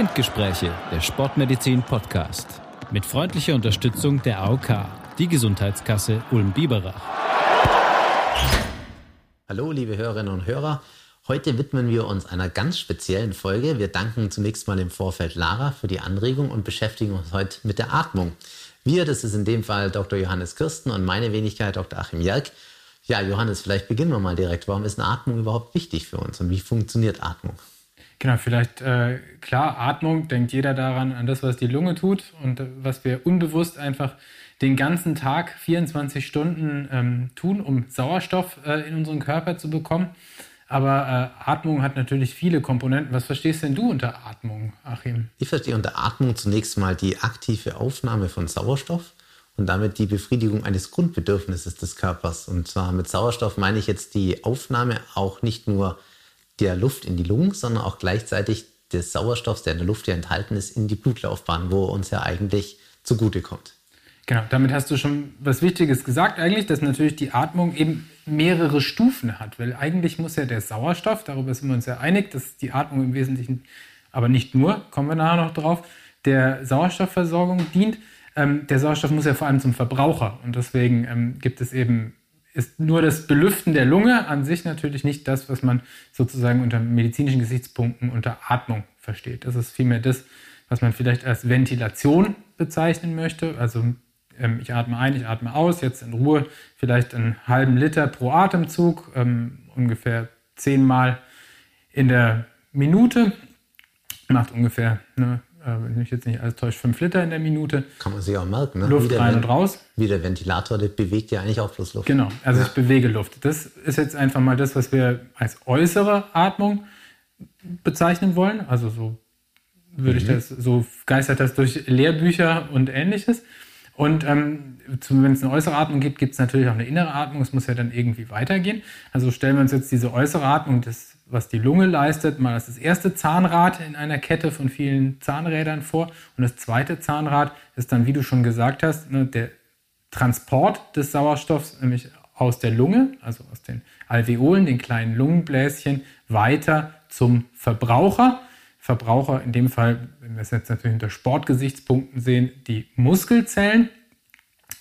Spindgespräche, der Sportmedizin Podcast. Mit freundlicher Unterstützung der AOK, die Gesundheitskasse Ulm-Biberach. Hallo, liebe Hörerinnen und Hörer. Heute widmen wir uns einer ganz speziellen Folge. Wir danken zunächst mal im Vorfeld Lara für die Anregung und beschäftigen uns heute mit der Atmung. Wir, das ist in dem Fall Dr. Johannes Kirsten und meine Wenigkeit Dr. Achim Jerk. Ja, Johannes, vielleicht beginnen wir mal direkt. Warum ist eine Atmung überhaupt wichtig für uns und wie funktioniert Atmung? Genau, vielleicht äh, klar, Atmung, denkt jeder daran, an das, was die Lunge tut und äh, was wir unbewusst einfach den ganzen Tag 24 Stunden ähm, tun, um Sauerstoff äh, in unseren Körper zu bekommen. Aber äh, Atmung hat natürlich viele Komponenten. Was verstehst denn du unter Atmung, Achim? Ich verstehe unter Atmung zunächst mal die aktive Aufnahme von Sauerstoff und damit die Befriedigung eines Grundbedürfnisses des Körpers. Und zwar mit Sauerstoff meine ich jetzt die Aufnahme auch nicht nur der Luft in die Lungen, sondern auch gleichzeitig des Sauerstoffs, der in der Luft ja enthalten ist, in die Blutlaufbahn, wo uns ja eigentlich zugutekommt. Genau, damit hast du schon was Wichtiges gesagt eigentlich, dass natürlich die Atmung eben mehrere Stufen hat, weil eigentlich muss ja der Sauerstoff, darüber sind wir uns ja einig, dass die Atmung im Wesentlichen, aber nicht nur, kommen wir nachher noch drauf, der Sauerstoffversorgung dient. Ähm, der Sauerstoff muss ja vor allem zum Verbraucher und deswegen ähm, gibt es eben ist nur das Belüften der Lunge an sich natürlich nicht das, was man sozusagen unter medizinischen Gesichtspunkten unter Atmung versteht. Das ist vielmehr das, was man vielleicht als Ventilation bezeichnen möchte. Also ähm, ich atme ein, ich atme aus, jetzt in Ruhe vielleicht einen halben Liter pro Atemzug, ähm, ungefähr zehnmal in der Minute. Macht ungefähr ne, äh, wenn mich jetzt nicht alles täuscht, 5 Liter in der Minute. Kann man sich auch merken. Ne? Luft rein und raus. Wie der Ventilator, der bewegt ja eigentlich auch bloß Luft. Genau, also ja. ich bewege Luft. Das ist jetzt einfach mal das, was wir als äußere Atmung bezeichnen wollen. Also so würde mhm. ich das, so geistert das durch Lehrbücher und ähnliches. Und ähm, wenn es eine äußere Atmung gibt, gibt es natürlich auch eine innere Atmung. Es muss ja dann irgendwie weitergehen. Also stellen wir uns jetzt diese äußere Atmung, das was die Lunge leistet, mal als das erste Zahnrad in einer Kette von vielen Zahnrädern vor. Und das zweite Zahnrad ist dann, wie du schon gesagt hast, ne, der Transport des Sauerstoffs, nämlich aus der Lunge, also aus den Alveolen, den kleinen Lungenbläschen, weiter zum Verbraucher. Verbraucher in dem Fall, wenn wir es jetzt natürlich unter Sportgesichtspunkten sehen, die Muskelzellen.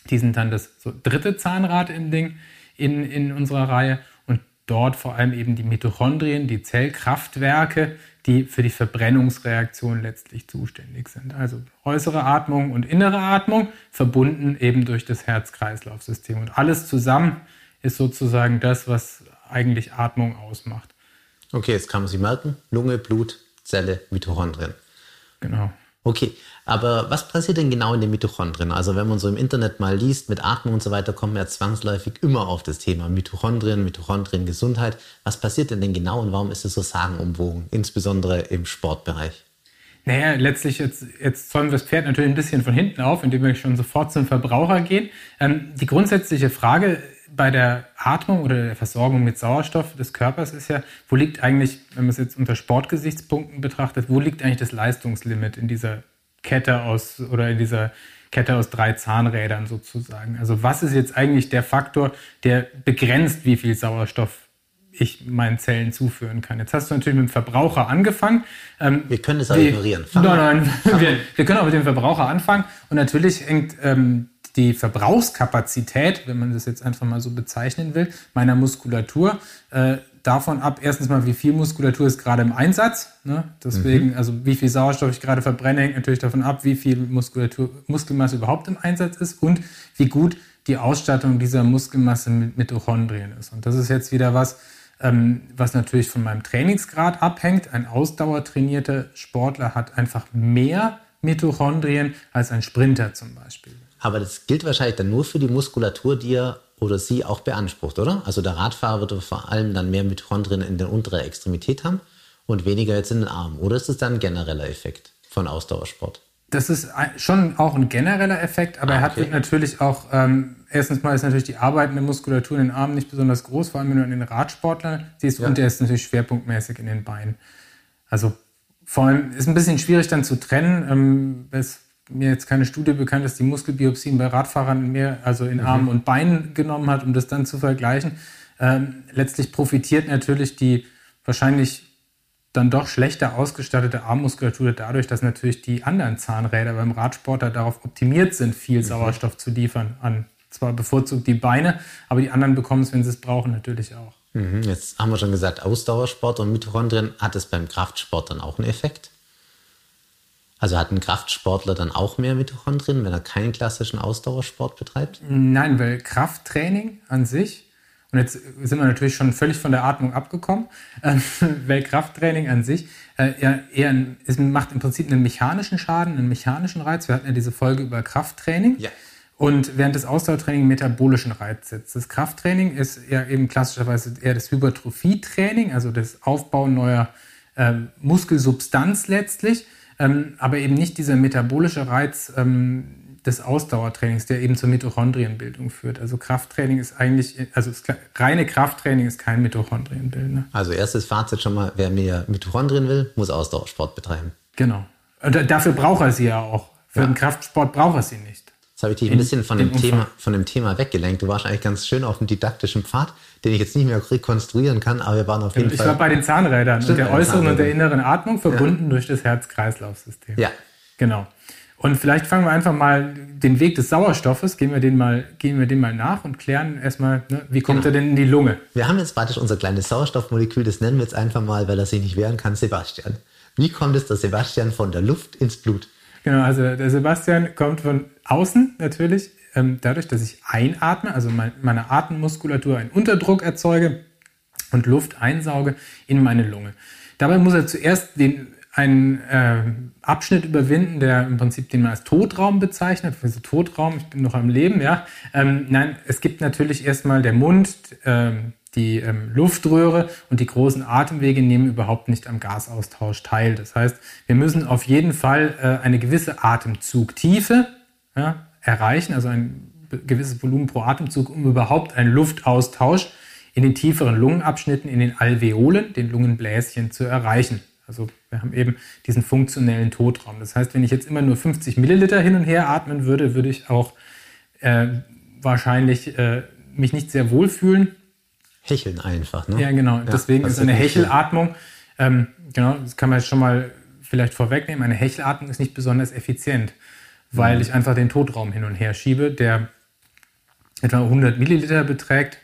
Die sind dann das so dritte Zahnrad im Ding in, in unserer Reihe dort vor allem eben die Mitochondrien, die Zellkraftwerke, die für die Verbrennungsreaktion letztlich zuständig sind. Also äußere Atmung und innere Atmung verbunden eben durch das Herz-Kreislauf-System. Und alles zusammen ist sozusagen das, was eigentlich Atmung ausmacht. Okay, jetzt kann man sich merken. Lunge, Blut, Zelle, Mitochondrien. Genau. Okay, aber was passiert denn genau in den Mitochondrien? Also wenn man so im Internet mal liest mit Atmung und so weiter, kommt man ja zwangsläufig immer auf das Thema Mitochondrien, Mitochondriengesundheit. Was passiert denn denn genau und warum ist es so sagenumwogen, insbesondere im Sportbereich? Naja, letztlich jetzt, jetzt zäumen wir das Pferd natürlich ein bisschen von hinten auf, indem wir schon sofort zum Verbraucher gehen. Ähm, die grundsätzliche Frage bei der Atmung oder der Versorgung mit Sauerstoff des Körpers ist ja, wo liegt eigentlich, wenn man es jetzt unter Sportgesichtspunkten betrachtet, wo liegt eigentlich das Leistungslimit in dieser Kette aus oder in dieser Kette aus drei Zahnrädern sozusagen? Also was ist jetzt eigentlich der Faktor, der begrenzt, wie viel Sauerstoff ich meinen Zellen zuführen kann. Jetzt hast du natürlich mit dem Verbraucher angefangen. Ähm, wir können es auch ignorieren. Nein, nein, wir, wir, können auch mit dem Verbraucher anfangen. Und natürlich hängt ähm, die Verbrauchskapazität, wenn man das jetzt einfach mal so bezeichnen will, meiner Muskulatur äh, davon ab, erstens mal, wie viel Muskulatur ist gerade im Einsatz. Ne? Deswegen, mhm. also wie viel Sauerstoff ich gerade verbrenne, hängt natürlich davon ab, wie viel Muskulatur, Muskelmasse überhaupt im Einsatz ist und wie gut die Ausstattung dieser Muskelmasse mit Mitochondrien ist. Und das ist jetzt wieder was, ähm, was natürlich von meinem Trainingsgrad abhängt. Ein ausdauertrainierter Sportler hat einfach mehr Mitochondrien als ein Sprinter zum Beispiel. Aber das gilt wahrscheinlich dann nur für die Muskulatur, die er oder sie auch beansprucht, oder? Also der Radfahrer wird vor allem dann mehr Mitochondrien in der unteren Extremität haben und weniger jetzt in den Armen. Oder ist es dann ein genereller Effekt von Ausdauersport? Das ist schon auch ein genereller Effekt, aber ah, okay. er hat natürlich auch, ähm, erstens mal ist natürlich die arbeitende Muskulatur in den Armen nicht besonders groß, vor allem wenn du an den Radsportler siehst, ja. und der ist natürlich schwerpunktmäßig in den Beinen. Also vor allem ist ein bisschen schwierig dann zu trennen. Ähm, es mir jetzt keine Studie bekannt ist, die Muskelbiopsien bei Radfahrern mehr, also in Armen mhm. und Beinen genommen hat, um das dann zu vergleichen. Ähm, letztlich profitiert natürlich die wahrscheinlich dann doch schlechter ausgestattete Armmuskulatur dadurch, dass natürlich die anderen Zahnräder beim Radsportler darauf optimiert sind, viel Sauerstoff zu liefern an zwar bevorzugt die Beine, aber die anderen bekommen es, wenn sie es brauchen, natürlich auch. Mhm, jetzt haben wir schon gesagt, Ausdauersport und Mitochondrien. Hat es beim Kraftsport dann auch einen Effekt? Also hat ein Kraftsportler dann auch mehr Mitochondrien, wenn er keinen klassischen Ausdauersport betreibt? Nein, weil Krafttraining an sich, und jetzt sind wir natürlich schon völlig von der Atmung abgekommen, äh, weil Krafttraining an sich äh, eher, eher es macht im Prinzip einen mechanischen Schaden, einen mechanischen Reiz. Wir hatten ja diese Folge über Krafttraining. Ja. Und während des Ausdauertraining metabolischen Reiz setzt. Das Krafttraining ist ja eben klassischerweise eher das Hypertrophietraining, also das Aufbauen neuer äh, Muskelsubstanz letztlich ähm, aber eben nicht dieser metabolische Reiz ähm, des Ausdauertrainings, der eben zur Mitochondrienbildung führt. Also Krafttraining ist eigentlich, also reine Krafttraining ist kein Mitochondrienbildner. Also erstes Fazit schon mal, wer mehr Mitochondrien will, muss Ausdauersport betreiben. Genau. Und dafür braucht er sie ja auch. Für ja. den Kraftsport braucht er sie nicht. Jetzt habe ich dich ein bisschen von dem, Thema, von dem Thema weggelenkt. Du warst eigentlich ganz schön auf dem didaktischen Pfad, den ich jetzt nicht mehr rekonstruieren kann, aber wir waren auf jeden ich Fall. Ich war bei den Zahnrädern und der äußeren und der inneren Atmung verbunden ja. durch das Herz-Kreislauf-System. Ja. Genau. Und vielleicht fangen wir einfach mal den Weg des Sauerstoffes, gehen wir den mal, gehen wir den mal nach und klären erstmal, ne, wie kommt genau. er denn in die Lunge? Wir haben jetzt praktisch unser kleines Sauerstoffmolekül, das nennen wir jetzt einfach mal, weil er sich nicht wehren kann, Sebastian. Wie kommt es, dass Sebastian von der Luft ins Blut? Genau, also der Sebastian kommt von außen natürlich ähm, dadurch, dass ich einatme, also mein, meine Atemmuskulatur einen Unterdruck erzeuge und Luft einsauge in meine Lunge. Dabei muss er zuerst den, einen äh, Abschnitt überwinden, der im Prinzip den man als Totraum bezeichnet. Also Totraum, ich bin noch am Leben, ja. Ähm, nein, es gibt natürlich erstmal der Mund, äh, die ähm, Luftröhre und die großen Atemwege nehmen überhaupt nicht am Gasaustausch teil. Das heißt, wir müssen auf jeden Fall äh, eine gewisse Atemzugtiefe ja, erreichen, also ein gewisses Volumen pro Atemzug, um überhaupt einen Luftaustausch in den tieferen Lungenabschnitten, in den Alveolen, den Lungenbläschen zu erreichen. Also wir haben eben diesen funktionellen Totraum. Das heißt, wenn ich jetzt immer nur 50 Milliliter hin und her atmen würde, würde ich auch äh, wahrscheinlich äh, mich nicht sehr wohl fühlen. Hecheln einfach, ne? Ja, genau. Ja, Deswegen ist eine Hechelatmung, ähm, genau, das kann man jetzt schon mal vielleicht vorwegnehmen, eine Hechelatmung ist nicht besonders effizient weil mhm. ich einfach den Totraum hin und her schiebe, der etwa 100 Milliliter beträgt.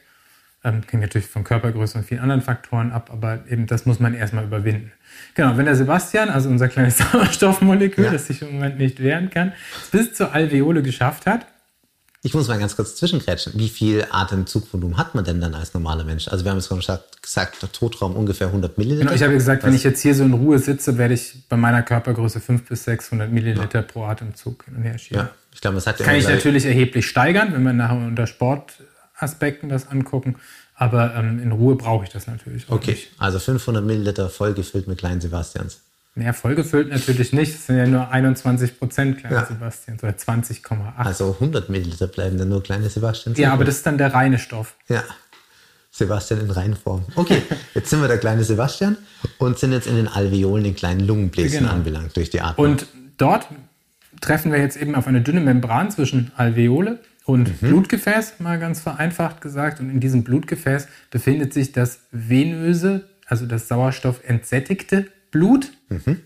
Ähm, hängt natürlich von Körpergröße und vielen anderen Faktoren ab, aber eben das muss man erstmal überwinden. Genau, wenn der Sebastian, also unser kleines Sauerstoffmolekül, ja. das sich im Moment nicht wehren kann, bis zur Alveole geschafft hat, ich muss mal ganz kurz zwischengrätschen. Wie viel Atemzugvolumen hat man denn dann als normaler Mensch? Also wir haben jetzt schon gesagt, der Totraum ungefähr 100 Milliliter. Genau, ich habe gesagt, Was? wenn ich jetzt hier so in Ruhe sitze, werde ich bei meiner Körpergröße 500 bis 600 Milliliter ja. pro Atemzug hin und her schieben. Ja, ich glaube, das hat Kann ich natürlich erheblich steigern, wenn wir nachher unter Sportaspekten das angucken. Aber ähm, in Ruhe brauche ich das natürlich auch Okay, nicht. also 500 Milliliter voll gefüllt mit kleinen Sebastians. Mehr vollgefüllt natürlich nicht. Es sind ja nur 21 Prozent kleine ja. Sebastians oder 20,8. Also 100 Milliliter bleiben dann nur kleine Sebastians. Ja, aber das ist dann der reine Stoff. Ja. Sebastian in Reinform. Okay, jetzt sind wir der kleine Sebastian und sind jetzt in den Alveolen, den kleinen Lungenbläschen genau. anbelangt durch die Atmung. Und dort treffen wir jetzt eben auf eine dünne Membran zwischen Alveole und mhm. Blutgefäß, mal ganz vereinfacht gesagt. Und in diesem Blutgefäß befindet sich das venöse, also das Sauerstoff entsättigte Blut. Mhm.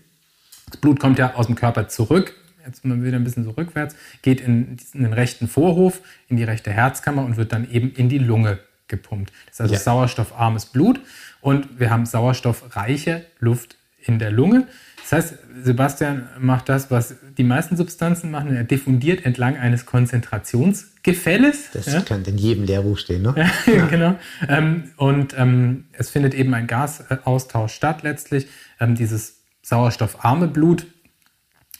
Das Blut kommt ja aus dem Körper zurück, jetzt mal wieder ein bisschen so rückwärts, geht in, in, den rechten Vorhof, in die rechte Herzkammer und wird dann eben in die Lunge gepumpt. Das ist also ja. sauerstoffarmes Blut und wir haben sauerstoffreiche Luft in der Lunge. Das heißt, Sebastian macht das, was die meisten Substanzen machen. Er diffundiert entlang eines Konzentrationsgefälles. Das ja? könnte in jedem Lehrbuch stehen, ne? ja, genau. Ähm, und ähm, es findet eben ein Gasaustausch statt letztlich. Ähm, dieses sauerstoffarme Blut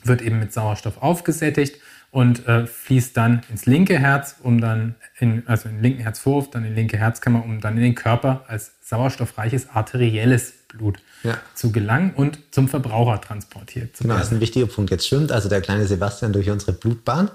wird eben mit Sauerstoff aufgesättigt und äh, fließt dann ins linke Herz, um dann in, also in den linken Herzvorhof, dann in die linke Herzkammer, um dann in den Körper als sauerstoffreiches arterielles Blut ja. zu gelangen und zum Verbraucher transportiert zu werden. Genau, das ist ein wichtiger Punkt. Jetzt schwimmt also der kleine Sebastian durch unsere Blutbahn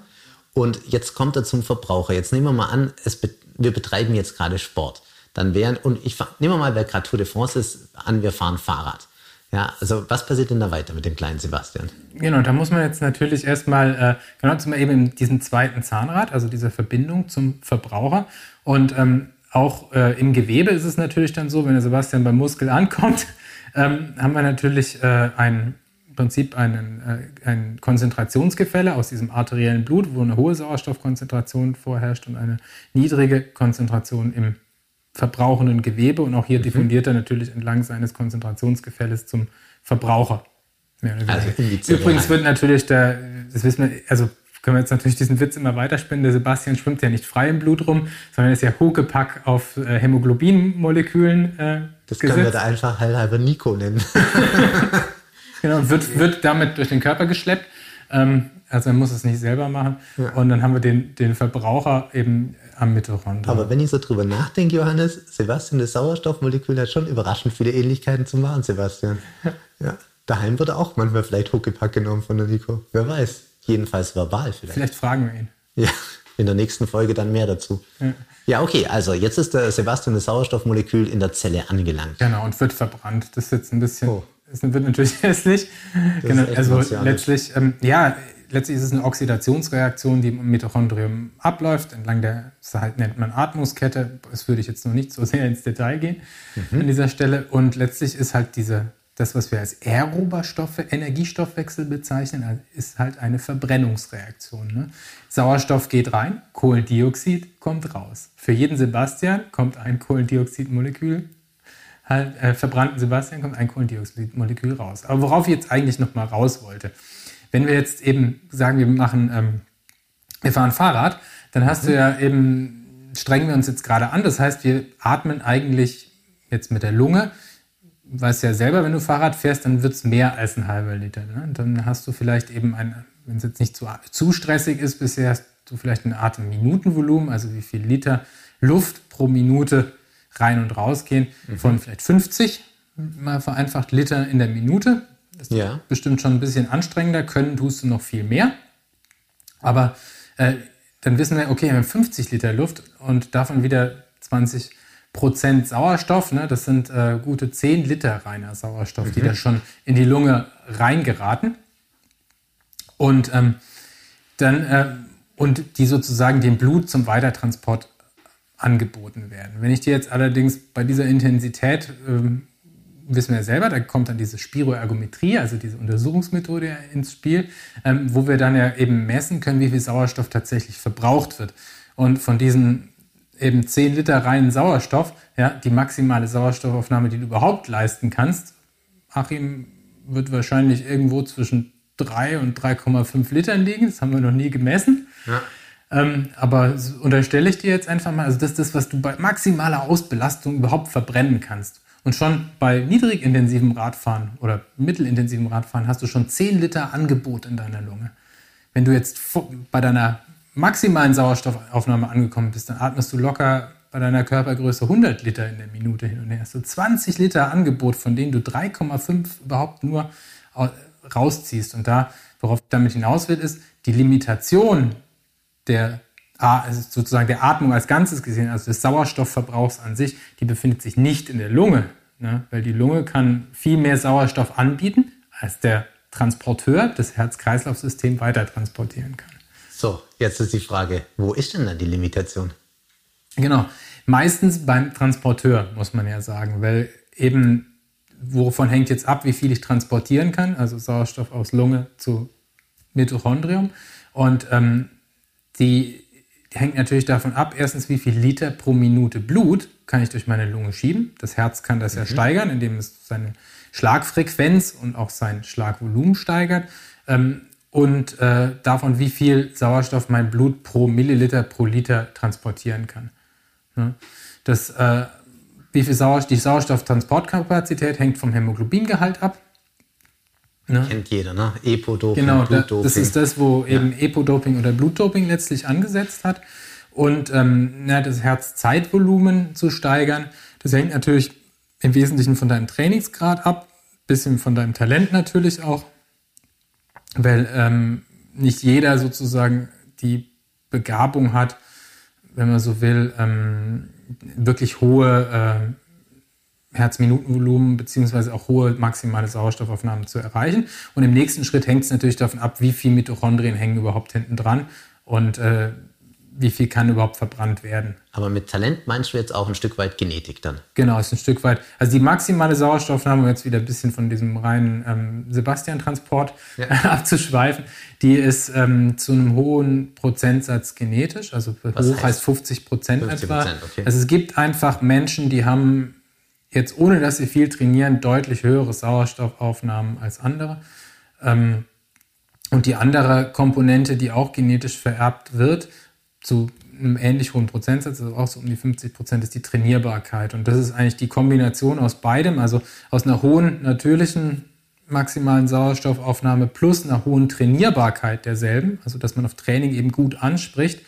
und jetzt kommt er zum Verbraucher. Jetzt nehmen wir mal an, es, wir betreiben jetzt gerade Sport. Dann wären, und ich nehmen wir mal, wer gerade Tour de France ist, an, wir fahren Fahrrad. Ja, also was passiert denn da weiter mit dem kleinen Sebastian? Genau, da muss man jetzt natürlich erstmal, äh, genau, zum eben in diesem zweiten Zahnrad, also dieser Verbindung zum Verbraucher. Und ähm, auch äh, im Gewebe ist es natürlich dann so, wenn der Sebastian beim Muskel ankommt, ähm, haben wir natürlich äh, ein Prinzip einen, äh, ein Konzentrationsgefälle aus diesem arteriellen Blut, wo eine hohe Sauerstoffkonzentration vorherrscht und eine niedrige Konzentration im verbrauchenden Gewebe. Und auch hier mhm. diffundiert er natürlich entlang seines Konzentrationsgefälles zum Verbraucher. Also Übrigens wird natürlich der, das wissen wir, also können wir jetzt natürlich diesen Witz immer weiterspinnen. Der Sebastian schwimmt ja nicht frei im Blut rum, sondern ist ja Huckepack auf äh, Hämoglobinmolekülen. Äh, das gesetzt. können wir da einfach halber Nico nennen. genau, wird, wird damit durch den Körper geschleppt. Ähm, also er muss es nicht selber machen. Ja. Und dann haben wir den, den Verbraucher eben am Mitochondrium. Aber wenn ich so drüber nachdenke, Johannes, Sebastian, das Sauerstoffmolekül hat schon überraschend viele Ähnlichkeiten zum wahren Sebastian. Ja. Daheim wird auch manchmal vielleicht Huckepack genommen von der Nico. Wer weiß. Jedenfalls verbal vielleicht. Vielleicht fragen wir ihn. Ja, in der nächsten Folge dann mehr dazu. Ja. ja, okay, also jetzt ist der Sebastian das Sauerstoffmolekül in der Zelle angelangt. Genau, und wird verbrannt. Das ist jetzt ein bisschen, oh. das wird natürlich hässlich. Genau, also letztlich, ähm, ja, letztlich ist es eine Oxidationsreaktion, die im Mitochondrium abläuft, entlang der, das halt nennt man Atmungskette. Das würde ich jetzt noch nicht so sehr ins Detail gehen mhm. an dieser Stelle. Und letztlich ist halt diese das, was wir als aerober Energiestoffwechsel bezeichnen, also ist halt eine Verbrennungsreaktion. Ne? Sauerstoff geht rein, Kohlendioxid kommt raus. Für jeden Sebastian kommt ein Kohlendioxidmolekül, halt, äh, verbrannten Sebastian kommt ein Kohlendioxidmolekül raus. Aber worauf ich jetzt eigentlich noch mal raus wollte, wenn wir jetzt eben sagen, wir machen, ähm, wir fahren Fahrrad, dann hast mhm. du ja eben, strengen wir uns jetzt gerade an, das heißt, wir atmen eigentlich jetzt mit der Lunge weißt ja selber, wenn du Fahrrad fährst, dann wird es mehr als ein halber Liter. Ne? Dann hast du vielleicht eben ein, wenn es jetzt nicht zu, zu stressig ist, bisher hast du vielleicht ein Atemminutenvolumen, also wie viel Liter Luft pro Minute rein und rausgehen, mhm. von vielleicht 50, mal vereinfacht Liter in der Minute. Das ist ja. bestimmt schon ein bisschen anstrengender, können tust du noch viel mehr. Aber äh, dann wissen wir, okay, wir haben 50 Liter Luft und davon wieder 20 Liter. Prozent Sauerstoff. Ne? Das sind äh, gute 10 Liter reiner Sauerstoff, mhm. die da schon in die Lunge reingeraten. Und ähm, dann äh, und die sozusagen dem Blut zum Weitertransport angeboten werden. Wenn ich dir jetzt allerdings bei dieser Intensität ähm, wissen wir ja selber, da kommt dann diese Spiroergometrie, also diese Untersuchungsmethode ins Spiel, ähm, wo wir dann ja eben messen können, wie viel Sauerstoff tatsächlich verbraucht wird. Und von diesen eben 10 Liter reinen Sauerstoff, ja, die maximale Sauerstoffaufnahme, die du überhaupt leisten kannst. Achim wird wahrscheinlich irgendwo zwischen 3 und 3,5 Litern liegen. Das haben wir noch nie gemessen. Ja. Ähm, aber unterstelle ich dir jetzt einfach mal, also das ist das, was du bei maximaler Ausbelastung überhaupt verbrennen kannst. Und schon bei niedrigintensivem Radfahren oder mittelintensivem Radfahren hast du schon 10 Liter Angebot in deiner Lunge. Wenn du jetzt bei deiner maximalen Sauerstoffaufnahme angekommen bist, dann atmest du locker bei deiner Körpergröße 100 Liter in der Minute hin und her. So 20 Liter Angebot, von denen du 3,5 überhaupt nur rausziehst. Und da, worauf damit hinaus will, ist die Limitation der also sozusagen der Atmung als Ganzes gesehen, also des Sauerstoffverbrauchs an sich, die befindet sich nicht in der Lunge, ne? weil die Lunge kann viel mehr Sauerstoff anbieten, als der Transporteur, das Herz-Kreislauf-System weiter transportieren kann. So, jetzt ist die Frage, wo ist denn dann die Limitation? Genau, meistens beim Transporteur, muss man ja sagen, weil eben, wovon hängt jetzt ab, wie viel ich transportieren kann, also Sauerstoff aus Lunge zu Mitochondrium. Und ähm, die, hängt natürlich davon ab, erstens, wie viel Liter pro Minute Blut kann ich durch meine Lunge schieben. Das Herz kann das mhm. ja steigern, indem es seine Schlagfrequenz und auch sein Schlagvolumen steigert. Ähm, und äh, davon, wie viel Sauerstoff mein Blut pro Milliliter pro Liter transportieren kann. Ne? Das, äh, wie viel Sauerstoff, die Sauerstofftransportkapazität hängt vom Hämoglobingehalt ab. Ne? Kennt jeder, ne? Epodoping, genau, Blutdoping. das ist das, wo ja. eben Epodoping oder Blutdoping letztlich angesetzt hat. Und ähm, ja, das Herzzeitvolumen zu steigern, das hängt natürlich im Wesentlichen von deinem Trainingsgrad ab, bisschen von deinem Talent natürlich auch weil ähm, nicht jeder sozusagen die Begabung hat, wenn man so will, ähm, wirklich hohe äh, Herzminutenvolumen beziehungsweise auch hohe maximale Sauerstoffaufnahmen zu erreichen. Und im nächsten Schritt hängt es natürlich davon ab, wie viele Mitochondrien hängen überhaupt hinten dran und äh, wie viel kann überhaupt verbrannt werden. Aber mit Talent meinst du jetzt auch ein Stück weit Genetik dann? Genau, ist ein Stück weit. Also die maximale Sauerstoffnahme, um jetzt wieder ein bisschen von diesem reinen ähm, Sebastian-Transport ja. abzuschweifen, die ist ähm, zu einem hohen Prozentsatz genetisch. Also Was hoch heißt, heißt 50 Prozent etwa. Okay. Also es gibt einfach Menschen, die haben jetzt ohne dass sie viel trainieren, deutlich höhere Sauerstoffaufnahmen als andere. Ähm, und die andere Komponente, die auch genetisch vererbt wird, zu einem ähnlich hohen Prozentsatz, also auch so um die 50 Prozent, ist die Trainierbarkeit. Und das ist eigentlich die Kombination aus beidem, also aus einer hohen natürlichen maximalen Sauerstoffaufnahme plus einer hohen Trainierbarkeit derselben, also dass man auf Training eben gut anspricht.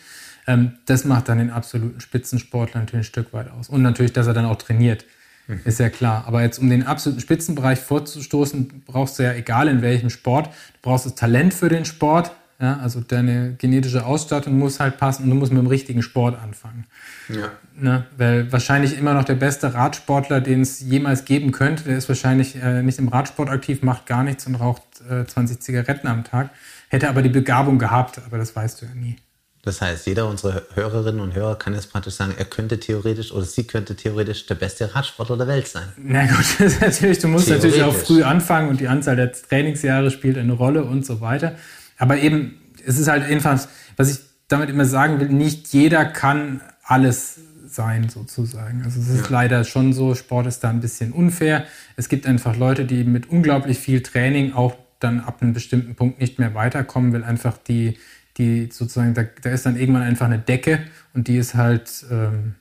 Ähm, das macht dann den absoluten Spitzensportler natürlich ein Stück weit aus. Und natürlich, dass er dann auch trainiert. Mhm. Ist ja klar. Aber jetzt, um den absoluten Spitzenbereich vorzustoßen, brauchst du ja, egal in welchem Sport, du brauchst das Talent für den Sport. Ja, also deine genetische Ausstattung muss halt passen und du musst mit dem richtigen Sport anfangen. Ja. Ne? Weil wahrscheinlich immer noch der beste Radsportler, den es jemals geben könnte, der ist wahrscheinlich äh, nicht im Radsport aktiv, macht gar nichts und raucht äh, 20 Zigaretten am Tag. Hätte aber die Begabung gehabt, aber das weißt du ja nie. Das heißt, jeder unserer Hörerinnen und Hörer kann jetzt praktisch sagen, er könnte theoretisch oder sie könnte theoretisch der beste Radsportler der Welt sein. Na gut, das ist natürlich, du musst natürlich auch früh anfangen und die Anzahl der Trainingsjahre spielt eine Rolle und so weiter. Aber eben, es ist halt einfach, was ich damit immer sagen will, nicht jeder kann alles sein, sozusagen. Also es ist leider schon so, Sport ist da ein bisschen unfair. Es gibt einfach Leute, die mit unglaublich viel Training auch dann ab einem bestimmten Punkt nicht mehr weiterkommen, weil einfach die die sozusagen, da, da ist dann irgendwann einfach eine Decke und die ist halt ähm,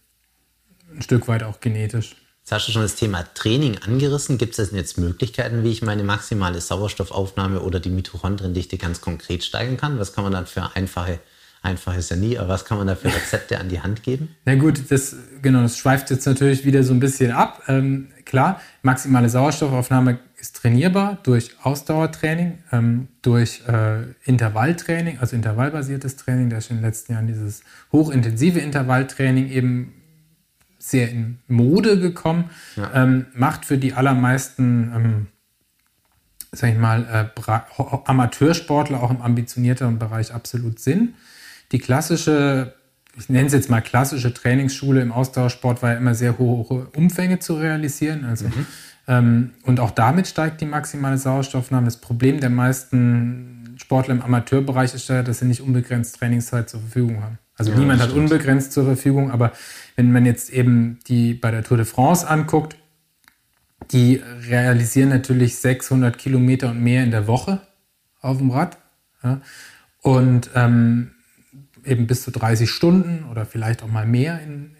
ein Stück weit auch genetisch. Jetzt hast du schon das Thema Training angerissen. Gibt es denn jetzt Möglichkeiten, wie ich meine maximale Sauerstoffaufnahme oder die Mitochondriendichte ganz konkret steigern kann? Was kann man dann für einfache, einfach ist ja nie, aber was kann man da für Rezepte an die Hand geben? Na gut, das, genau, das schweift jetzt natürlich wieder so ein bisschen ab. Ähm, klar, maximale Sauerstoffaufnahme ist trainierbar durch Ausdauertraining, ähm, durch äh, Intervalltraining, also intervallbasiertes Training. Da ist in den letzten Jahren dieses hochintensive Intervalltraining eben sehr in Mode gekommen. Ja. Ähm, macht für die allermeisten, ähm, sag ich mal, äh, Amateursportler auch im ambitionierteren Bereich absolut Sinn. Die klassische ich nenne es jetzt mal klassische Trainingsschule im Ausdauersport, war ja immer sehr hohe Umfänge zu realisieren. Also mhm. Ähm, und auch damit steigt die maximale Sauerstoffnahme. Das Problem der meisten Sportler im Amateurbereich ist ja, dass sie nicht unbegrenzt Trainingszeit zur Verfügung haben. Also ja, niemand hat unbegrenzt zur Verfügung, aber wenn man jetzt eben die bei der Tour de France anguckt, die realisieren natürlich 600 Kilometer und mehr in der Woche auf dem Rad. Ja, und ähm, eben bis zu 30 Stunden oder vielleicht auch mal mehr in,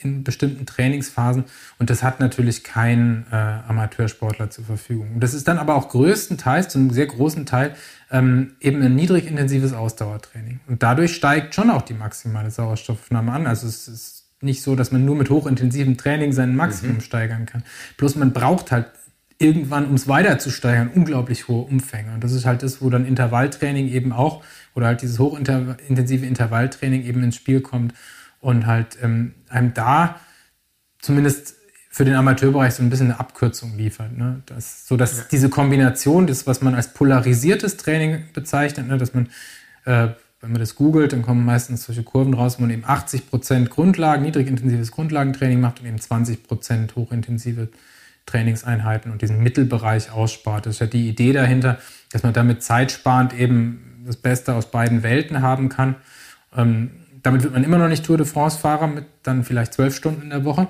in bestimmten Trainingsphasen. Und das hat natürlich kein äh, Amateursportler zur Verfügung. Und das ist dann aber auch größtenteils, zu einem sehr großen Teil, ähm, eben ein niedrig intensives Ausdauertraining. Und dadurch steigt schon auch die maximale Sauerstoffnahme an. Also es ist nicht so, dass man nur mit hochintensivem Training sein Maximum mhm. steigern kann. Bloß man braucht halt irgendwann, um es weiter zu steigern, unglaublich hohe Umfänge. Und das ist halt das, wo dann Intervalltraining eben auch oder halt dieses hochintensive Intervalltraining eben ins Spiel kommt und halt ähm, einem da zumindest für den Amateurbereich so ein bisschen eine Abkürzung liefert. Ne? Das, so dass ja. diese Kombination, das, was man als polarisiertes Training bezeichnet, ne? dass man, äh, wenn man das googelt, dann kommen meistens solche Kurven raus, wo man eben 80 Prozent Grundlagen, niedrigintensives Grundlagentraining macht und eben 20 Prozent hochintensive Trainingseinheiten und diesen Mittelbereich ausspart. Das ist ja die Idee dahinter, dass man damit zeitsparend eben das Beste aus beiden Welten haben kann. Ähm, damit wird man immer noch nicht Tour de France-Fahrer mit dann vielleicht zwölf Stunden in der Woche.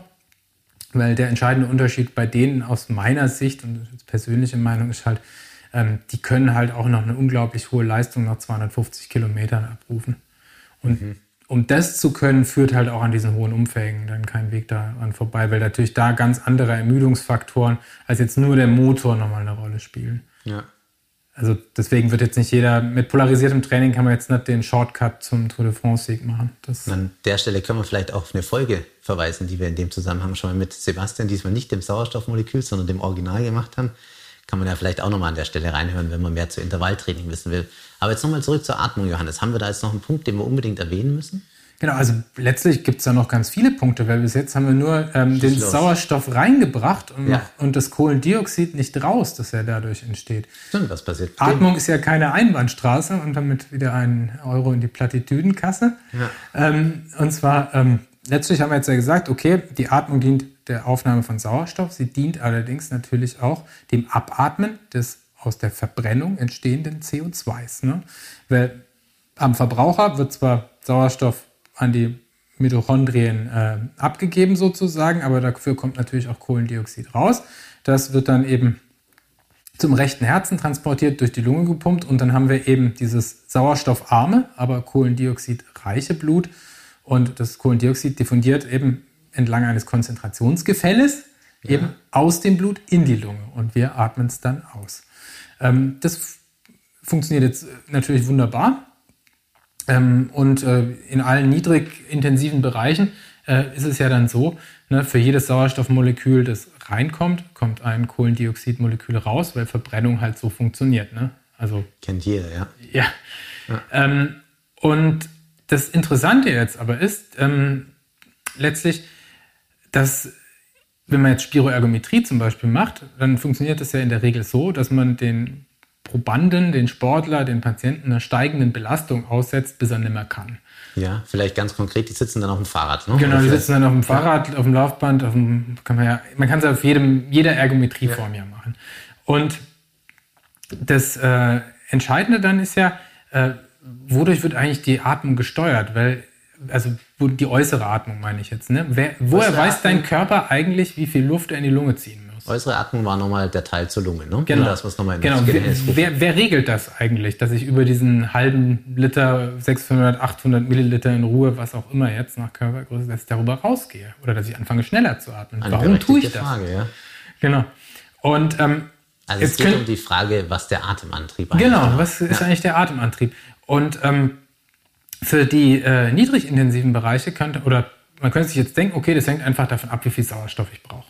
Weil der entscheidende Unterschied bei denen aus meiner Sicht und persönliche Meinung ist halt, ähm, die können halt auch noch eine unglaublich hohe Leistung nach 250 Kilometern abrufen. Und mhm. um das zu können, führt halt auch an diesen hohen Umfängen dann kein Weg daran vorbei, weil natürlich da ganz andere Ermüdungsfaktoren als jetzt nur der Motor nochmal eine Rolle spielen. Ja. Also deswegen wird jetzt nicht jeder, mit polarisiertem Training kann man jetzt nicht den Shortcut zum Tour de France-Sieg machen. Das An der Stelle können wir vielleicht auch auf eine Folge verweisen, die wir in dem Zusammenhang schon mal mit Sebastian, diesmal nicht dem Sauerstoffmolekül, sondern dem Original gemacht haben. Kann man ja vielleicht auch nochmal an der Stelle reinhören, wenn man mehr zu Intervalltraining wissen will. Aber jetzt nochmal zurück zur Atmung, Johannes. Haben wir da jetzt noch einen Punkt, den wir unbedingt erwähnen müssen? Genau, also letztlich gibt es da noch ganz viele Punkte, weil bis jetzt haben wir nur ähm, den los. Sauerstoff reingebracht und, Ja. und das Kohlendioxid nicht raus, das ja dadurch entsteht. Stimmt, was passiert? Atmung ist ja keine Einbahnstraße und damit wieder ein Euro in die Plattitüdenkasse. Ja. Ähm, und zwar, ähm, letztlich haben wir jetzt ja gesagt, okay, die Atmung dient der Aufnahme von Sauerstoff. Sie dient allerdings natürlich auch dem Abatmen des aus der Verbrennung entstehenden CO2s. Ne? Weil am Verbraucher wird zwar Sauerstoff an die Mitochondrien äh, abgegeben sozusagen, aber dafür kommt natürlich auch Kohlendioxid raus. Das wird dann eben zum rechten Herzen transportiert, durch die Lunge gepumpt und dann haben wir eben dieses sauerstoffarme, aber kohlendioxidreiche Blut und das Kohlendioxid diffundiert eben entlang eines Konzentrationsgefälles eben aus dem Blut in die Lunge und wir atmen es dann aus. Ähm, das funktioniert jetzt natürlich wunderbar ähm, und äh, in allen niedrig intensiven Bereichen äh, ist es ja dann so, ne, für jedes Sauerstoffmolekül, das reinkommt, kommt ein Kohlendioxidmolekül raus, weil Verbrennung halt so funktioniert. Ne? Also Kennt jeder, ja. ja. Ähm, und das Interessante jetzt aber ist, ähm, letztlich, dass wenn man jetzt Spiroergometrie zum Beispiel macht, dann funktioniert das ja in der Regel so, dass man den Probanden, den Sportler, den Patienten einer steigenden Belastung aussetzt, bis er nimmer kann. Ja, vielleicht ganz konkret, die sitzen dann auf dem Fahrrad, ne? Genau, die sitzen dann auf dem Fahrrad, auf dem Laufband, auf dem, kann man ja, man kann es auf jedem, jeder Ergometrieform ja. machen. Und das äh, Entscheidende dann ist ja, äh, wodurch wird eigentlich die Atmung gesteuert? Weil, also die äußere Atmung meine ich jetzt, ne? Wer, woher weiß dein? Körper eigentlich, wie viel Luft er in die Lunge ziehen? Äußere Atmung war nochmal der Teil zur Lunge, ne? Genau. Nur das, was nochmal in genau. Wer, wer, wer regelt das eigentlich, dass ich über diesen halben Liter, 600, 800 Milliliter in Ruhe, was auch immer jetzt nach Körpergröße, dass ich darüber rausgehe oder dass ich anfange schneller zu atmen? Eine Warum tue ich das? Frage, ja. Genau. Und ähm, Also es geht um die Frage, was der Atemantrieb eigentlich genau, was ist eigentlich der Atemantrieb? Und ähm, für die äh, niedrigintensiven Bereiche könnte, oder man könnte sich jetzt denken, okay, das hängt einfach davon ab, wie viel Sauerstoff ich brauche.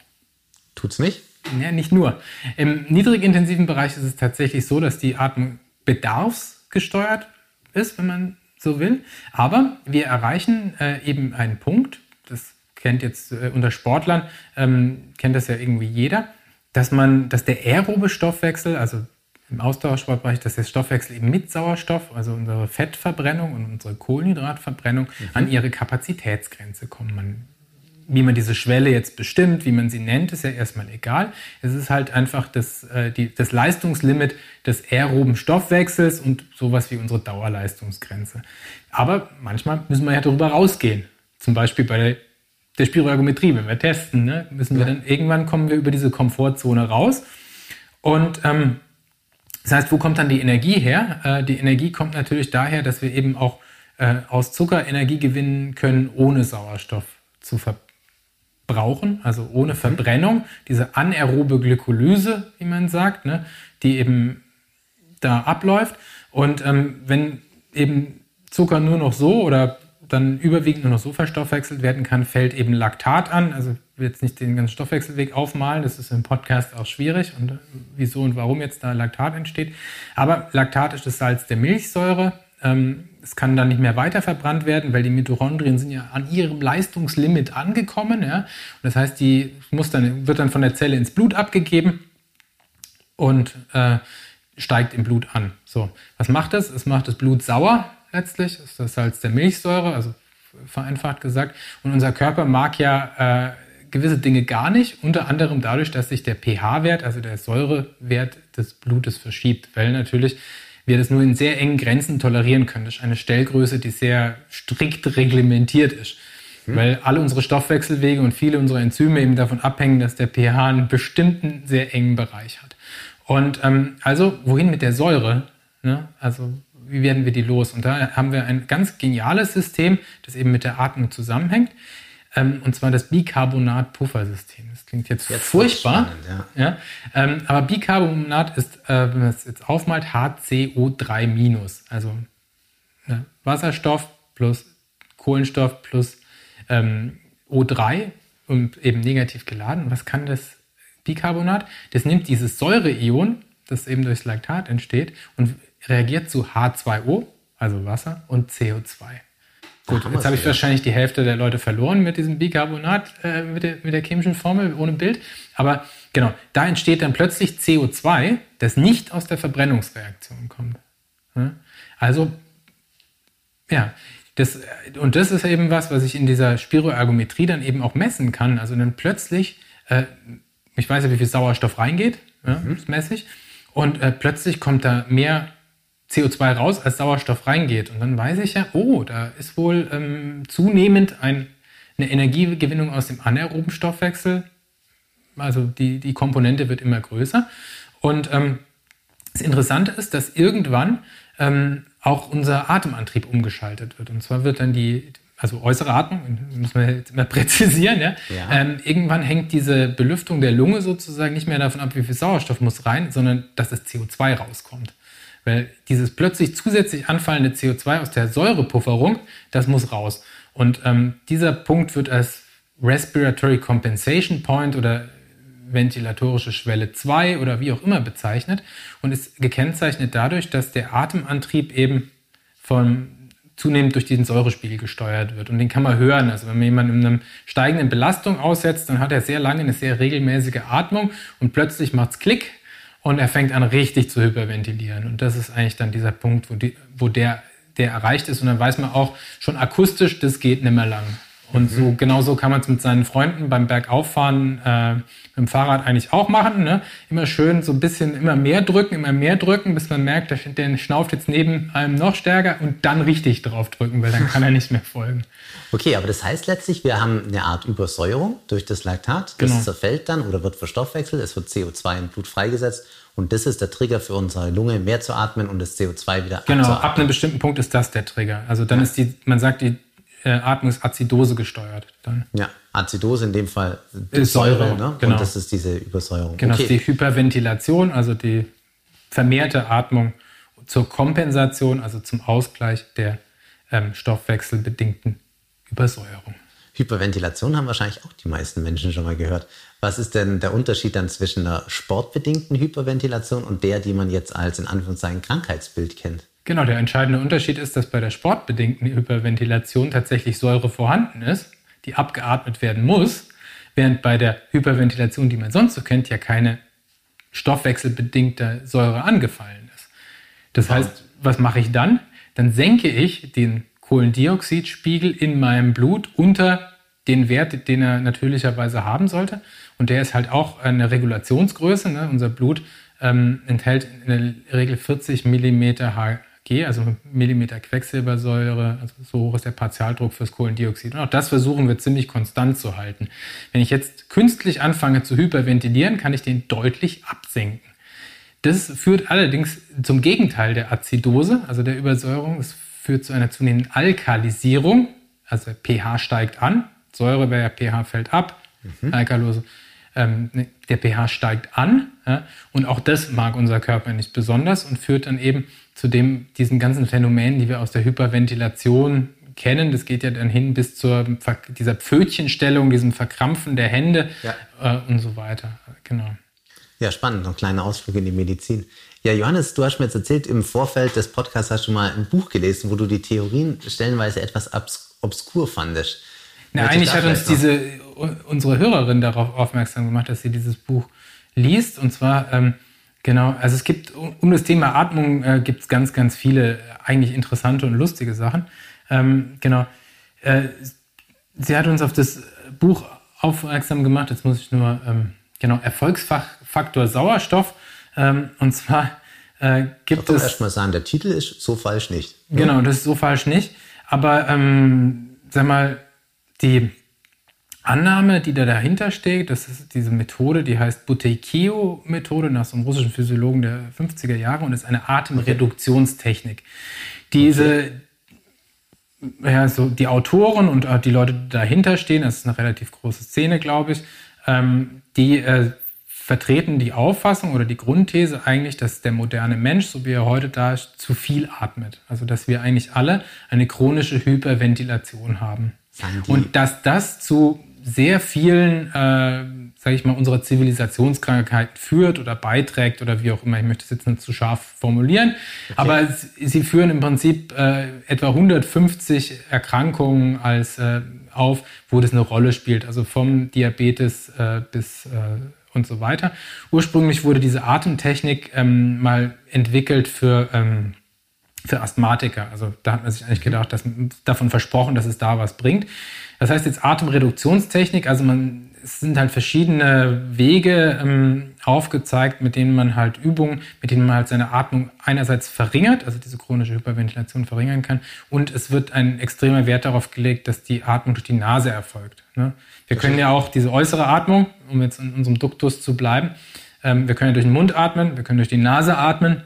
Tut's nicht? Ja, nicht nur. Im niedrigintensiven Bereich ist es tatsächlich so, dass die Atmung bedarfsgesteuert ist, wenn man so will. Aber wir erreichen äh, eben einen Punkt, das kennt jetzt äh, unter Sportlern, ähm, kennt das ja irgendwie jeder, dass man, dass der aerobe Stoffwechsel, also im Ausdauersportbereich, dass der Stoffwechsel eben mit Sauerstoff, also unsere Fettverbrennung und unsere Kohlenhydratverbrennung, an ihre Kapazitätsgrenze kommen. Man wie man diese Schwelle jetzt bestimmt, wie man sie nennt, ist ja erstmal egal. Es ist halt einfach das, äh, die, das Leistungslimit des aeroben Stoffwechsels und sowas wie unsere Dauerleistungsgrenze. Aber manchmal müssen wir ja darüber rausgehen. Zum Beispiel bei der, der Spiroergometrie, wenn wir testen, ne, müssen wir dann irgendwann kommen wir über diese Komfortzone raus. Und ähm, das heißt, wo kommt dann die Energie her? Äh, die Energie kommt natürlich daher, dass wir eben auch äh, aus Zucker Energie gewinnen können, ohne Sauerstoff zu verbrauchen, also ohne Verbrennung. Diese anaerobe Glykolyse, wie man sagt, ne, die eben da abläuft. Und ähm, wenn eben Zucker nur noch so oder dann überwiegend nur noch so verstoffwechselt werden kann, fällt eben Laktat an. Also ich will jetzt nicht den ganzen Stoffwechselweg aufmalen, das ist im Podcast auch schwierig und äh, wieso und warum jetzt da Laktat entsteht. Aber Laktat ist das Salz der Milchsäure. Ähm, es kann dann nicht mehr weiter verbrannt werden, weil die Mitochondrien sind ja an ihrem Leistungslimit angekommen. Ja? Das heißt, die muss dann, wird dann von der Zelle ins Blut abgegeben und äh, steigt im Blut an. So, was macht das? Es macht das Blut sauer letztlich, das ist das Salz der Milchsäure, also vereinfacht gesagt. Und unser Körper mag ja äh, gewisse Dinge gar nicht, unter anderem dadurch, dass sich der pH-Wert, also der Säurewert des Blutes verschiebt, weil natürlich wir das nur in sehr engen Grenzen tolerieren können. Das ist eine Stellgröße, die sehr strikt reglementiert ist. Weil alle unsere Stoffwechselwege und viele unserer Enzyme eben davon abhängen, dass der pH einen bestimmten, sehr engen Bereich hat. Und ähm, also, wohin mit der Säure? Ne? Also, wie werden wir die los? Und da haben wir ein ganz geniales System, das eben mit der Atmung zusammenhängt. Ähm, und zwar das Bicarbonat-Puffersystem. Das klingt jetzt, Jetzt furchtbar. spannend, ja. Ähm, aber Bicarbonat ist, äh, wenn man es jetzt aufmalt, HCO3-. Also ne, Wasserstoff plus Kohlenstoff plus ähm, O3 und eben negativ geladen. Und was kann das Bicarbonat? Das nimmt dieses Säureion, das eben durchs Laktat entsteht, und reagiert zu H2O, also Wasser, und CO2. Gut, jetzt habe ich wahrscheinlich die Hälfte der Leute verloren mit diesem Bicarbonat, äh, mit, der, mit der chemischen Formel ohne Bild. Aber genau, da entsteht dann plötzlich CO2, das nicht aus der Verbrennungsreaktion kommt. Also, ja, das, und das ist eben was, was ich in dieser Spiroergometrie dann eben auch messen kann. Also dann plötzlich, äh, ich weiß ja, wie viel Sauerstoff reingeht, ja, mhm. das messe ich, und äh, plötzlich kommt da mehr CO2 raus, als Sauerstoff reingeht. Und dann weiß ich ja, oh, da ist wohl ähm, zunehmend ein, eine Energiegewinnung aus dem anaeroben Stoffwechsel. Also die, die Komponente wird immer größer. Und ähm, das Interessante ist, dass irgendwann ähm, auch unser Atemantrieb umgeschaltet wird. Und zwar wird dann die, also äußere Atmung, muss man jetzt mal präzisieren, ja. ja. Ähm, irgendwann hängt diese Belüftung der Lunge sozusagen nicht mehr davon ab, wie viel Sauerstoff muss rein, sondern dass das CO2 rauskommt. Weil dieses plötzlich zusätzlich anfallende CO2 aus der Säurepufferung, das muss raus. Und ähm, dieser Punkt wird als Respiratory Compensation Point oder ventilatorische Schwelle 2 oder wie auch immer bezeichnet und ist gekennzeichnet dadurch, dass der Atemantrieb eben von zunehmend durch diesen Säurespiegel gesteuert wird. Und den kann man hören. Also wenn man jemanden in einer steigenden Belastung aussetzt, dann hat er sehr lange eine sehr regelmäßige Atmung und plötzlich macht es Klick und er fängt an richtig zu hyperventilieren. Und das ist eigentlich dann dieser Punkt, wo, die, wo der, der erreicht ist. Und dann weiß man auch schon akustisch, das geht nicht mehr lang. Und so, mhm. genau so kann man es mit seinen Freunden beim Bergauffahren äh, mit dem Fahrrad eigentlich auch machen. Ne? Immer schön so ein bisschen immer mehr drücken, immer mehr drücken, bis man merkt, der schnauft jetzt neben einem noch stärker und dann richtig drauf drücken, weil dann kann er nicht mehr folgen. Okay, aber das heißt letztlich, wir haben eine Art Übersäuerung durch das Laktat. Das genau. zerfällt dann oder wird verstoffwechselt, es wird CO2 im Blut freigesetzt und das ist der Trigger für unsere Lunge, mehr zu atmen und das CO2 wieder Genau, ab einem bestimmten Punkt ist das der Trigger. Also dann ja. ist die, man sagt, die äh, Atmung ist Azidose gesteuert. Dann. Ja, Azidose in dem Fall ist Säure, Säure ne? genau. und das ist diese Übersäuerung. Genau, okay. die Hyperventilation, also die vermehrte Atmung zur Kompensation, also zum Ausgleich der ähm, stoffwechselbedingten Übersäuerung. Hyperventilation haben wahrscheinlich auch die meisten Menschen schon mal gehört. Was ist denn der Unterschied dann zwischen einer sportbedingten Hyperventilation und der, die man jetzt als in Anführungszeichen Krankheitsbild kennt? Genau, der entscheidende Unterschied ist, dass bei der sportbedingten Hyperventilation tatsächlich Säure vorhanden ist, die abgeatmet werden muss, während bei der Hyperventilation, die man sonst so kennt, ja keine stoffwechselbedingte Säure angefallen ist. Das heißt, was mache ich dann? Dann senke ich den Kohlendioxidspiegel in meinem Blut unter den Wert, den er natürlicherweise haben sollte. Und der ist halt auch eine Regulationsgröße. Ne? Unser Blut ähm, enthält in der Regel 40 Millimeter Hg, also Millimeter Quecksilbersäure, also so hoch ist der Partialdruck fürs Kohlendioxid. Und auch das versuchen wir ziemlich konstant zu halten. Wenn ich jetzt künstlich anfange zu hyperventilieren, kann ich den deutlich absenken. Das führt allerdings zum Gegenteil der Azidose, also der Übersäuerung. Es führt zu einer zunehmenden Alkalisierung, also pH steigt an, Säure wäre ja pH fällt ab, mhm. Alkalose ähm, ne, der pH steigt an ja, und auch das mag unser Körper nicht besonders und führt dann eben zu dem, diesen ganzen Phänomenen, die wir aus der Hyperventilation kennen. Das geht ja dann hin bis zur dieser Pfötchenstellung, diesem Verkrampfen der Hände ja. äh, und so weiter. Genau. Ja, spannend. Noch ein kleiner Ausflug in die Medizin. Ja, Johannes, du hast mir jetzt erzählt, im Vorfeld des Podcasts hast du mal ein Buch gelesen, wo du die Theorien stellenweise etwas obskur fandest. Na, eigentlich hat uns diese, unsere Hörerin darauf aufmerksam gemacht, dass sie dieses Buch liest. Und zwar, ähm, genau, also es gibt um das Thema Atmung äh, gibt es ganz, ganz viele eigentlich interessante und lustige Sachen. Ähm, genau. Äh, sie hat uns auf das Buch aufmerksam gemacht. Jetzt muss ich nur, ähm, genau, Erfolgsfaktor Sauerstoff. Ähm, und zwar äh, gibt ich es. erstmal sagen, der Titel ist so falsch nicht. Ne? Genau, das ist so falsch nicht. Aber, ähm, sag mal, die Annahme, die da dahinter steht, das ist diese Methode, die heißt Buteikio-Methode nach so einem russischen Physiologen der 50er Jahre und ist eine Atemreduktionstechnik. Diese, ja, so die Autoren und die Leute, die dahinter stehen, das ist eine relativ große Szene, glaube ich, ähm, die äh, vertreten die Auffassung oder die Grundthese eigentlich, dass der moderne Mensch, so wie er heute da ist, zu viel atmet. Also dass wir eigentlich alle eine chronische Hyperventilation haben. Und dass das zu sehr vielen, äh, sage ich mal, unserer Zivilisationskrankheit führt oder beiträgt oder wie auch immer. Ich möchte es jetzt nicht zu scharf formulieren. Okay. Aber sie führen im Prinzip äh, etwa 150 Erkrankungen als äh, auf, wo das eine Rolle spielt. Also vom Diabetes äh, bis äh, und so weiter. Ursprünglich wurde diese Atemtechnik ähm, mal entwickelt für ähm, für Asthmatiker. Also da hat man sich eigentlich gedacht, dass davon versprochen, dass es da was bringt. Das heißt jetzt Atemreduktionstechnik, also man es sind halt verschiedene Wege ähm, aufgezeigt, mit denen man halt Übungen, mit denen man halt seine Atmung einerseits verringert, also diese chronische Hyperventilation verringern kann, und es wird ein extremer Wert darauf gelegt, dass die Atmung durch die Nase erfolgt. Ne? Wir können ja auch diese äußere Atmung, um jetzt in unserem Duktus zu bleiben, ähm, wir können ja durch den Mund atmen, wir können durch die Nase atmen.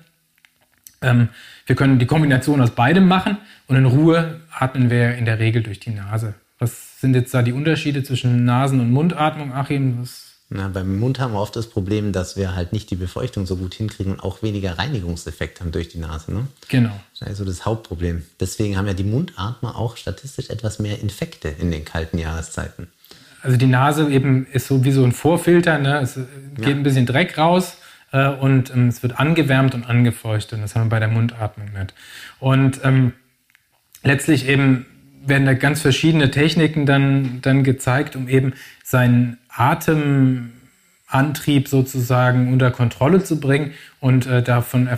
Ähm, wir können die Kombination aus beidem machen und in Ruhe atmen wir in der Regel durch die Nase. Was sind jetzt da die Unterschiede zwischen Nasen- und Mundatmung, Achim? Was na, beim Mund haben wir oft das Problem, dass wir halt nicht die Befeuchtung so gut hinkriegen und auch weniger Reinigungseffekt haben durch die Nase. Ne? Genau. Das ist also das Hauptproblem. Deswegen haben ja die Mundatmer auch statistisch etwas mehr Infekte in den kalten Jahreszeiten. Also die Nase eben ist so wie so ein Vorfilter, ne? es geht ja. ein bisschen Dreck raus äh, und ähm, es wird angewärmt und angefeuchtet. Und das haben wir bei der Mundatmung nicht. Und ähm, letztlich eben werden da ganz verschiedene Techniken dann, dann gezeigt, um eben seinen Atemantrieb sozusagen unter Kontrolle zu bringen und äh, davon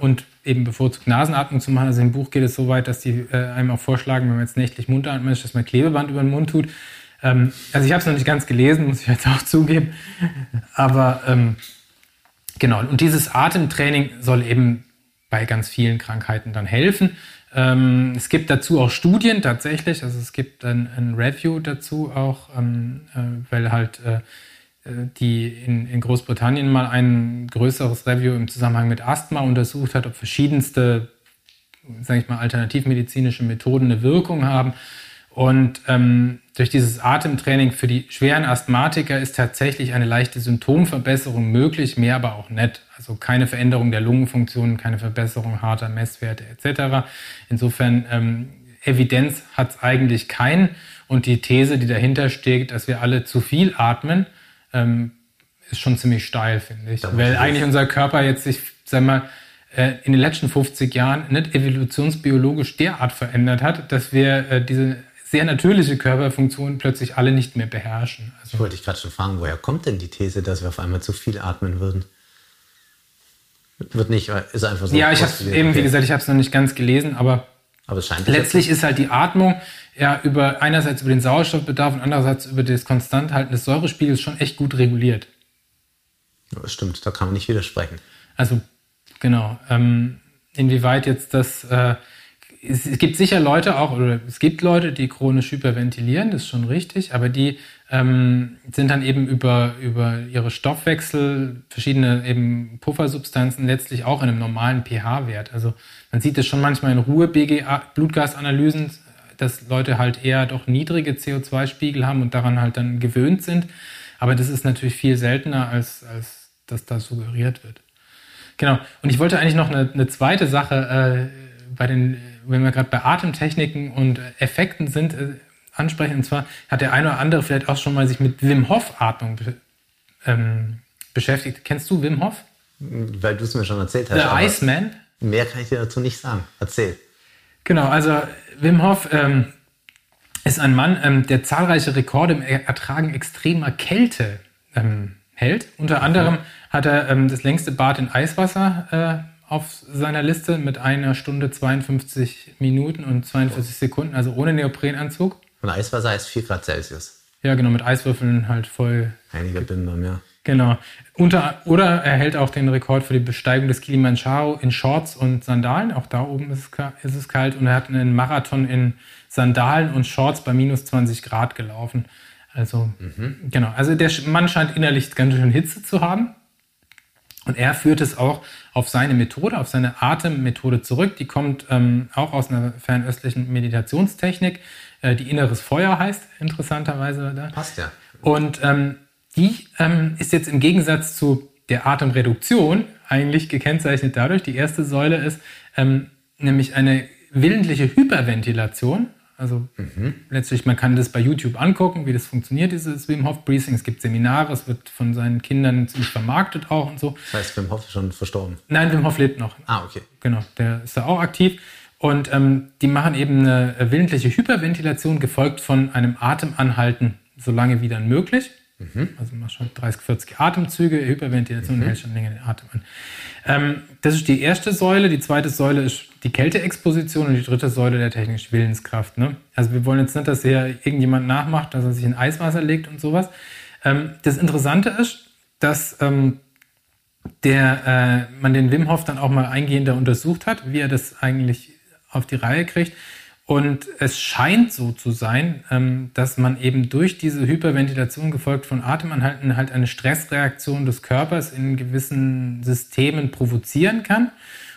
und eben bevorzugt Nasenatmung zu machen. Also im Buch geht es so weit, dass die äh, einem auch vorschlagen, wenn man jetzt nächtlich Mund atmet, dass man Klebeband über den Mund tut. Ähm, also ich habe es noch nicht ganz gelesen, muss ich jetzt auch zugeben. Aber ähm, Genau, und dieses Atemtraining soll eben bei ganz vielen Krankheiten dann helfen. Ähm, es gibt dazu auch Studien tatsächlich, also es gibt ein, ein Review dazu auch, ähm, äh, weil halt äh, die in, in, Großbritannien mal ein größeres Review im Zusammenhang mit Asthma untersucht hat, ob verschiedenste, sage ich mal, alternativmedizinische Methoden eine Wirkung haben. Und ähm, durch dieses Atemtraining für die schweren Asthmatiker ist tatsächlich eine leichte Symptomverbesserung möglich, mehr aber auch nicht. Also keine Veränderung der Lungenfunktion, keine Verbesserung harter Messwerte etc. Insofern ähm, Evidenz hat es eigentlich keinen. Und die These, die dahinter steht, dass wir alle zu viel atmen, ähm, ist schon ziemlich steil, finde ich. Weil eigentlich unser Körper jetzt sich, sag mal, äh, in den letzten 50 Jahren nicht evolutionsbiologisch derart verändert hat, dass wir äh, diese sehr natürliche Körperfunktionen plötzlich alle nicht mehr beherrschen. Also ich wollte dich gerade schon fragen, woher kommt denn die These, dass wir auf einmal zu viel atmen würden? Wird nicht, ist einfach so. Ja, ich habe eben, wie gesagt, ich habe es noch nicht ganz gelesen, aber, aber letztlich ist halt die Atmung ja über einerseits über den Sauerstoffbedarf und andererseits über das Konstanthalten des Säurespiegels schon echt gut reguliert. Das stimmt, da kann man nicht widersprechen. Also genau. Ähm, inwieweit jetzt das äh, es, es, gibt sicher Leute auch, oder es gibt Leute, die chronisch hyperventilieren, das ist schon richtig, aber die ähm, sind dann eben über, über ihre Stoffwechsel, verschiedene eben Puffersubstanzen letztlich auch in einem normalen pH-Wert. Also man sieht es schon manchmal in Ruhe-Blutgasanalysen, dass Leute halt eher doch niedrige CO2-Spiegel haben und daran halt dann gewöhnt sind. Aber das ist natürlich viel seltener, als, als dass da suggeriert wird. Genau. Und ich wollte eigentlich noch eine, eine zweite Sache äh, bei den wenn wir gerade bei Atemtechniken und Effekten sind, äh, ansprechen. Und zwar hat der eine oder andere vielleicht auch schon mal sich mit Wim Hof Atmung ähm, beschäftigt. Kennst du Wim Hof? Weil du es mir schon erzählt hast. Der Iceman? Mehr kann ich dir dazu nicht sagen. Erzähl. Genau, also Wim Hof ähm, ist ein Mann, ähm, der zahlreiche Rekorde im Ertragen extremer Kälte ähm, hält. Unter anderem hat er ähm, das längste Bad in Eiswasser äh, auf seiner Liste mit einer Stunde 52 Minuten und 42 Sekunden, also ohne Neoprenanzug. Und Eiswasser heißt 4 Grad Celsius. Ja, genau, mit Eiswürfeln halt voll. Einige Bindern, ja. Genau. Unter, oder er hält auch den Rekord für die Besteigung des Kilimanjaro in Shorts und Sandalen. Auch da oben ist es, ist es kalt. Und er hat einen Marathon in Sandalen und Shorts bei minus 20 Grad gelaufen. Also, mhm. genau. Also der Mann scheint innerlich ganz schön Hitze zu haben. Und er führt es auch auf seine Methode, auf seine Atemmethode zurück. Die kommt ähm, auch aus einer fernöstlichen Meditationstechnik, äh, die inneres Feuer heißt, interessanterweise. Da. Passt ja. Und ähm, die ähm, ist jetzt im Gegensatz zu der Atemreduktion eigentlich gekennzeichnet dadurch, die erste Säule ist ähm, nämlich eine willentliche Hyperventilation. Also mhm. letztlich, man kann das bei YouTube angucken, wie das funktioniert, dieses Wim Hof Breathing. Es gibt Seminare, es wird von seinen Kindern ziemlich vermarktet auch und so. Das heißt, Wim Hof ist schon verstorben? Nein, Wim Hof lebt noch. Ah, okay. Genau, der ist da auch aktiv. Und ähm, die machen eben eine willentliche Hyperventilation, gefolgt von einem Atemanhalten, so lange wie dann möglich. Mhm. Also man schon 30, 40 Atemzüge, Hyperventilation mhm. hält schon länger den Atem an. Ähm, das ist die erste Säule. Die zweite Säule ist die Kälteexposition und die dritte Säule der technischen Willenskraft. Ne? Also wir wollen jetzt nicht, dass hier irgendjemand nachmacht, dass er sich in Eiswasser legt und sowas. Ähm, das Interessante ist, dass ähm, der, äh, man den Wim Hof dann auch mal eingehender untersucht hat, wie er das eigentlich auf die Reihe kriegt. Und es scheint so zu sein, ähm, dass man eben durch diese Hyperventilation gefolgt von Atemanhalten halt eine Stressreaktion des Körpers in gewissen Systemen provozieren kann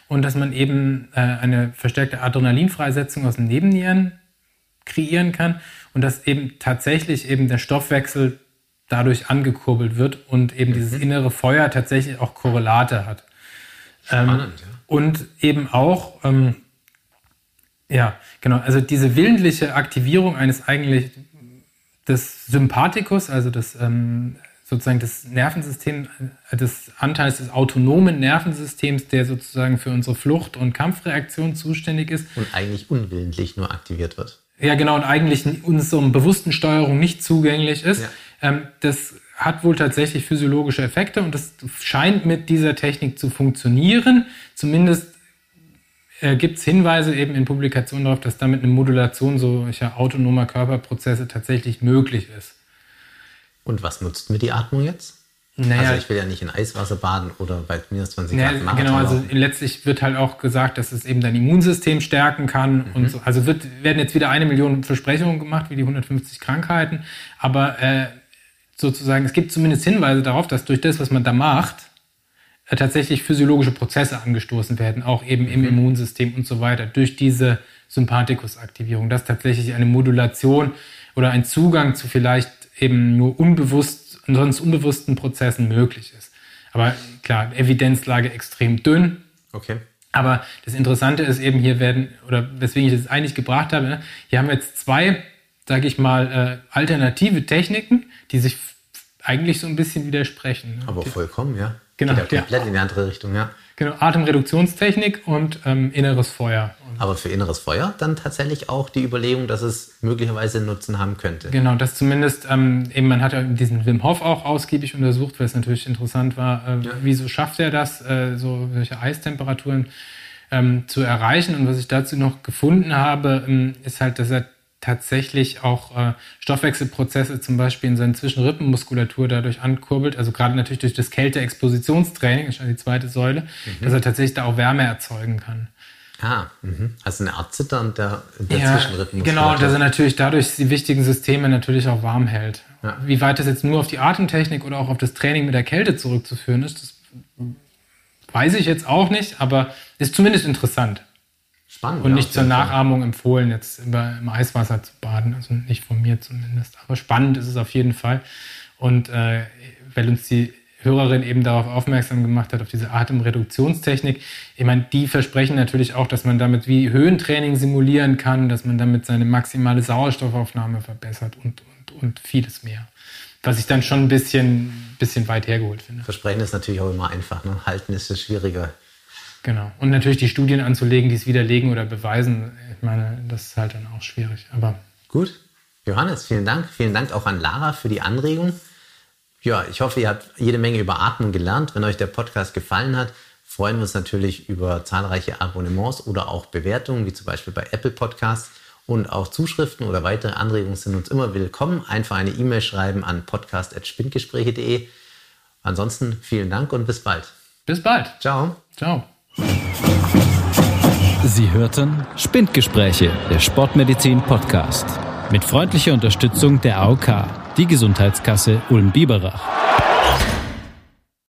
und dass man eben äh, eine verstärkte Adrenalinfreisetzung aus den Nebennieren kreieren kann und dass eben tatsächlich eben der Stoffwechsel dadurch angekurbelt wird und eben mhm. dieses innere Feuer tatsächlich auch Korrelate hat. Ähm, Spannend, ja. Und eben auch ähm, ja, genau. Also diese willentliche Aktivierung eines eigentlich des Sympathikus, also des ähm, sozusagen des Nervensystems, äh, des Anteils des autonomen Nervensystems, der sozusagen für unsere Flucht- und Kampfreaktion zuständig ist. Und eigentlich unwillentlich nur aktiviert wird. Ja, genau, und eigentlich unserer bewussten Steuerung nicht zugänglich ist. Ja. Ähm, das hat wohl tatsächlich physiologische Effekte und das scheint mit dieser Technik zu funktionieren. Zumindest äh, gibt es Hinweise eben in Publikationen darauf, dass damit eine Modulation solcher autonomer Körperprozesse tatsächlich möglich ist. Und was nutzt mir die Atmung jetzt? Naja, also ich will ja nicht in Eiswasser baden oder bei minus 20 naja, Grad Genau, also laufen. letztlich wird halt auch gesagt, dass es eben dein Immunsystem stärken kann mhm. und so. Also wird, werden jetzt wieder eine Million Versprechungen gemacht, wie die 150 Krankheiten. Aber äh, sozusagen, es gibt zumindest Hinweise darauf, dass durch das, was man da macht, tatsächlich physiologische Prozesse angestoßen werden, auch eben im mhm. Immunsystem und so weiter, durch diese Sympathikusaktivierung, dass tatsächlich eine Modulation oder ein Zugang zu vielleicht eben nur unbewusst, sonst unbewussten Prozessen möglich ist. Aber klar, Evidenzlage extrem dünn. Okay. Aber das Interessante ist eben, hier werden, oder weswegen ich das eigentlich gebracht habe, hier haben wir jetzt zwei, sage ich mal, äh, alternative Techniken, die sich eigentlich so ein bisschen widersprechen. Ne? Aber vollkommen, ja. Genau. Geht ja komplett in die andere Richtung, ja. Genau, Atemreduktionstechnik und ähm, inneres Feuer. Aber für inneres Feuer dann tatsächlich auch die Überlegung, dass es möglicherweise Nutzen haben könnte. Genau, das zumindest, ähm, eben man hat ja diesen Wim Hof auch ausgiebig untersucht, weil es natürlich interessant war, äh, ja. wieso schafft er das, äh, so solche Eistemperaturen ähm, zu erreichen. Und was ich dazu noch gefunden habe, ähm, ist halt, dass er tatsächlich auch äh, Stoffwechselprozesse zum Beispiel in seiner Zwischenrippenmuskulatur dadurch ankurbelt, also gerade natürlich durch das Kälteexpositionstraining, das ist die zweite Säule, mhm. dass er tatsächlich da auch Wärme erzeugen kann. Ah, mh. also eine Art Zittern der, der ja, Zwischenrippenmuskulatur. Genau, dass er natürlich dadurch die wichtigen Systeme natürlich auch warm hält. Ja. Wie weit das jetzt nur auf die Atemtechnik oder auch auf das Training mit der Kälte zurückzuführen ist, das weiß ich jetzt auch nicht, aber ist zumindest interessant. Spannend. Und nicht zur Nachahmung empfohlen, jetzt im Eiswasser zu baden. Also nicht von mir zumindest. Aber spannend ist es auf jeden Fall. Und äh, weil uns die Hörerin eben darauf aufmerksam gemacht hat, auf diese Atemreduktionstechnik. Ich meine, die versprechen natürlich auch, dass man damit wie Höhentraining simulieren kann, dass man damit seine maximale Sauerstoffaufnahme verbessert und, und, und vieles mehr. Was ich dann schon ein bisschen, bisschen weit hergeholt finde. Versprechen ist natürlich auch immer einfach. Ne? Halten ist es schwieriger. Genau. Und natürlich die Studien anzulegen, die es widerlegen oder beweisen, ich meine, das ist halt dann auch schwierig. Aber gut. Johannes, vielen Dank. Vielen Dank auch an Lara für die Anregung. Ja, ich hoffe, ihr habt jede Menge über Atmen gelernt. Wenn euch der Podcast gefallen hat, freuen wir uns natürlich über zahlreiche Abonnements oder auch Bewertungen, wie zum Beispiel bei Apple Podcasts. Und auch Zuschriften oder weitere Anregungen sind uns immer willkommen. Einfach eine E-Mail schreiben an podcast.spindgespräche.de. Ansonsten vielen Dank und bis bald. Bis bald. Ciao. Ciao. Sie hörten Spindgespräche, der Sportmedizin Podcast. Mit freundlicher Unterstützung der AOK, die Gesundheitskasse Ulm-Biberach.